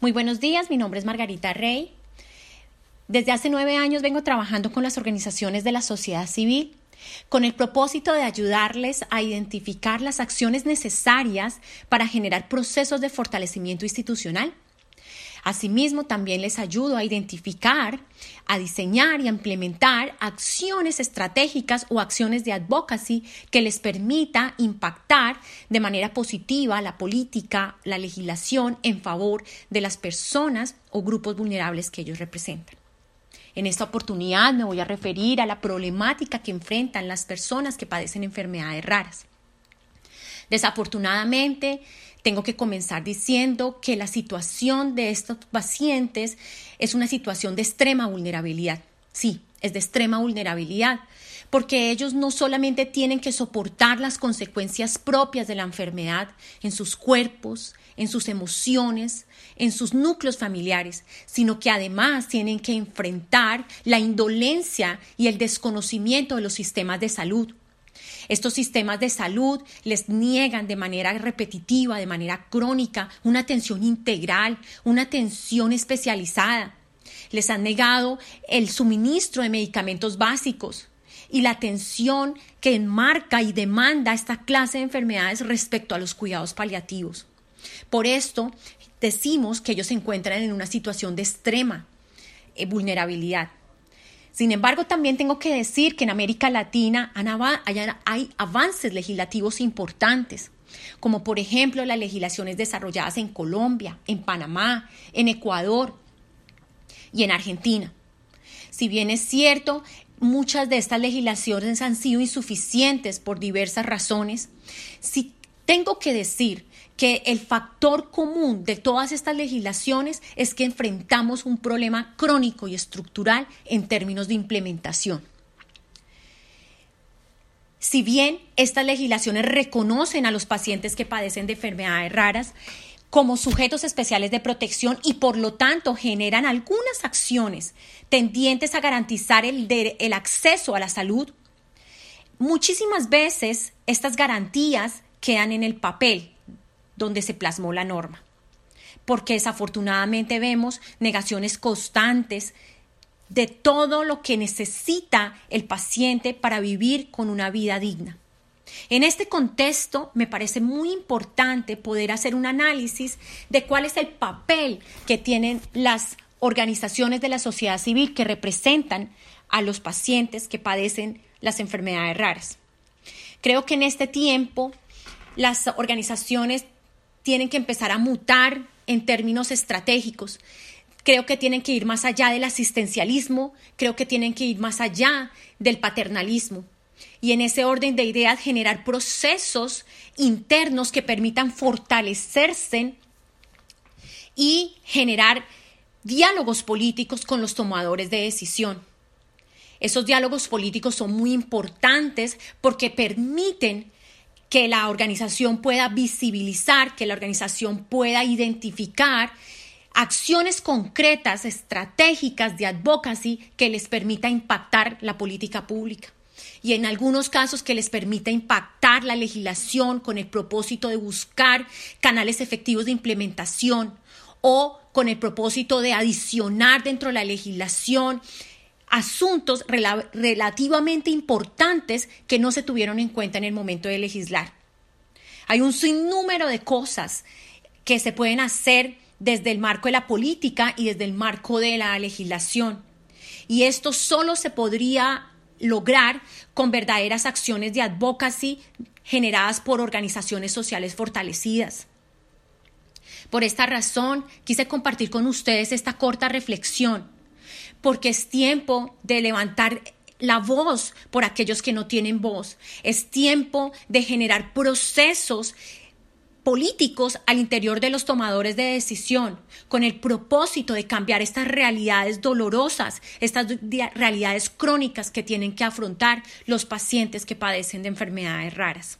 Muy buenos días, mi nombre es Margarita Rey. Desde hace nueve años vengo trabajando con las organizaciones de la sociedad civil con el propósito de ayudarles a identificar las acciones necesarias para generar procesos de fortalecimiento institucional. Asimismo, también les ayudo a identificar, a diseñar y a implementar acciones estratégicas o acciones de advocacy que les permita impactar de manera positiva la política, la legislación en favor de las personas o grupos vulnerables que ellos representan. En esta oportunidad me voy a referir a la problemática que enfrentan las personas que padecen enfermedades raras. Desafortunadamente, tengo que comenzar diciendo que la situación de estos pacientes es una situación de extrema vulnerabilidad. Sí, es de extrema vulnerabilidad, porque ellos no solamente tienen que soportar las consecuencias propias de la enfermedad en sus cuerpos, en sus emociones, en sus núcleos familiares, sino que además tienen que enfrentar la indolencia y el desconocimiento de los sistemas de salud estos sistemas de salud les niegan de manera repetitiva, de manera crónica, una atención integral, una atención especializada. Les han negado el suministro de medicamentos básicos y la atención que enmarca y demanda esta clase de enfermedades respecto a los cuidados paliativos. Por esto decimos que ellos se encuentran en una situación de extrema eh, vulnerabilidad. Sin embargo, también tengo que decir que en América Latina hay avances legislativos importantes, como por ejemplo las legislaciones desarrolladas en Colombia, en Panamá, en Ecuador y en Argentina. Si bien es cierto, muchas de estas legislaciones han sido insuficientes por diversas razones, tengo que decir que el factor común de todas estas legislaciones es que enfrentamos un problema crónico y estructural en términos de implementación. Si bien estas legislaciones reconocen a los pacientes que padecen de enfermedades raras como sujetos especiales de protección y por lo tanto generan algunas acciones tendientes a garantizar el, el acceso a la salud, muchísimas veces estas garantías quedan en el papel donde se plasmó la norma. Porque desafortunadamente vemos negaciones constantes de todo lo que necesita el paciente para vivir con una vida digna. En este contexto, me parece muy importante poder hacer un análisis de cuál es el papel que tienen las organizaciones de la sociedad civil que representan a los pacientes que padecen las enfermedades raras. Creo que en este tiempo las organizaciones tienen que empezar a mutar en términos estratégicos. Creo que tienen que ir más allá del asistencialismo, creo que tienen que ir más allá del paternalismo. Y en ese orden de ideas generar procesos internos que permitan fortalecerse y generar diálogos políticos con los tomadores de decisión. Esos diálogos políticos son muy importantes porque permiten que la organización pueda visibilizar, que la organización pueda identificar acciones concretas, estratégicas de advocacy que les permita impactar la política pública. Y en algunos casos que les permita impactar la legislación con el propósito de buscar canales efectivos de implementación o con el propósito de adicionar dentro de la legislación asuntos relativamente importantes que no se tuvieron en cuenta en el momento de legislar. Hay un sinnúmero de cosas que se pueden hacer desde el marco de la política y desde el marco de la legislación. Y esto solo se podría lograr con verdaderas acciones de advocacy generadas por organizaciones sociales fortalecidas. Por esta razón, quise compartir con ustedes esta corta reflexión porque es tiempo de levantar la voz por aquellos que no tienen voz. Es tiempo de generar procesos políticos al interior de los tomadores de decisión, con el propósito de cambiar estas realidades dolorosas, estas realidades crónicas que tienen que afrontar los pacientes que padecen de enfermedades raras.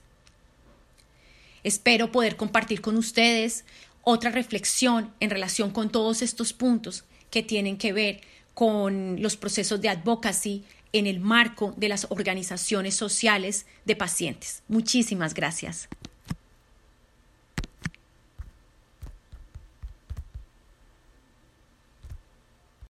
Espero poder compartir con ustedes otra reflexión en relación con todos estos puntos que tienen que ver con los procesos de advocacy en el marco de las organizaciones sociales de pacientes. Muchísimas gracias.